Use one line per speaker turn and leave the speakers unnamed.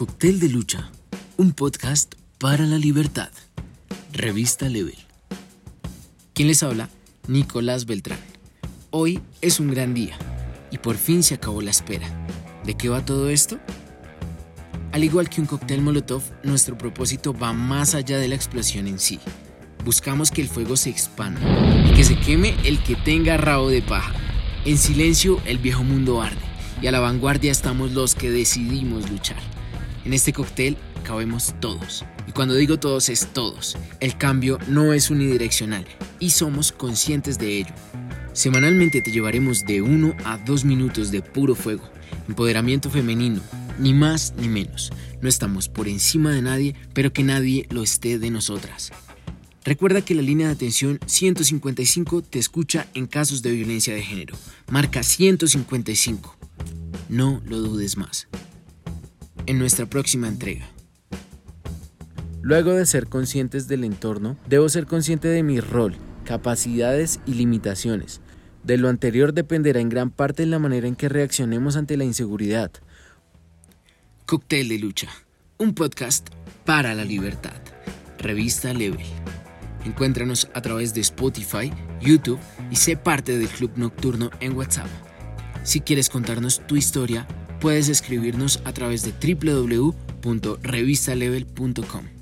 Cóctel de Lucha, un podcast para la libertad. Revista Level. ¿Quién les habla? Nicolás Beltrán. Hoy es un gran día y por fin se acabó la espera. ¿De qué va todo esto? Al igual que un cóctel Molotov, nuestro propósito va más allá de la explosión en sí. Buscamos que el fuego se expanda y que se queme el que tenga rabo de paja. En silencio el viejo mundo arde y a la vanguardia estamos los que decidimos luchar. En este cóctel cabemos todos. Y cuando digo todos es todos. El cambio no es unidireccional y somos conscientes de ello. Semanalmente te llevaremos de 1 a 2 minutos de puro fuego, empoderamiento femenino, ni más ni menos. No estamos por encima de nadie, pero que nadie lo esté de nosotras. Recuerda que la línea de atención 155 te escucha en casos de violencia de género. Marca 155. No lo dudes más en nuestra próxima entrega.
Luego de ser conscientes del entorno, debo ser consciente de mi rol, capacidades y limitaciones. De lo anterior dependerá en gran parte la manera en que reaccionemos ante la inseguridad.
Cóctel de Lucha, un podcast para la libertad. Revista Level. Encuéntranos a través de Spotify, YouTube y sé parte del Club Nocturno en WhatsApp. Si quieres contarnos tu historia, puedes escribirnos a través de www.revistalevel.com.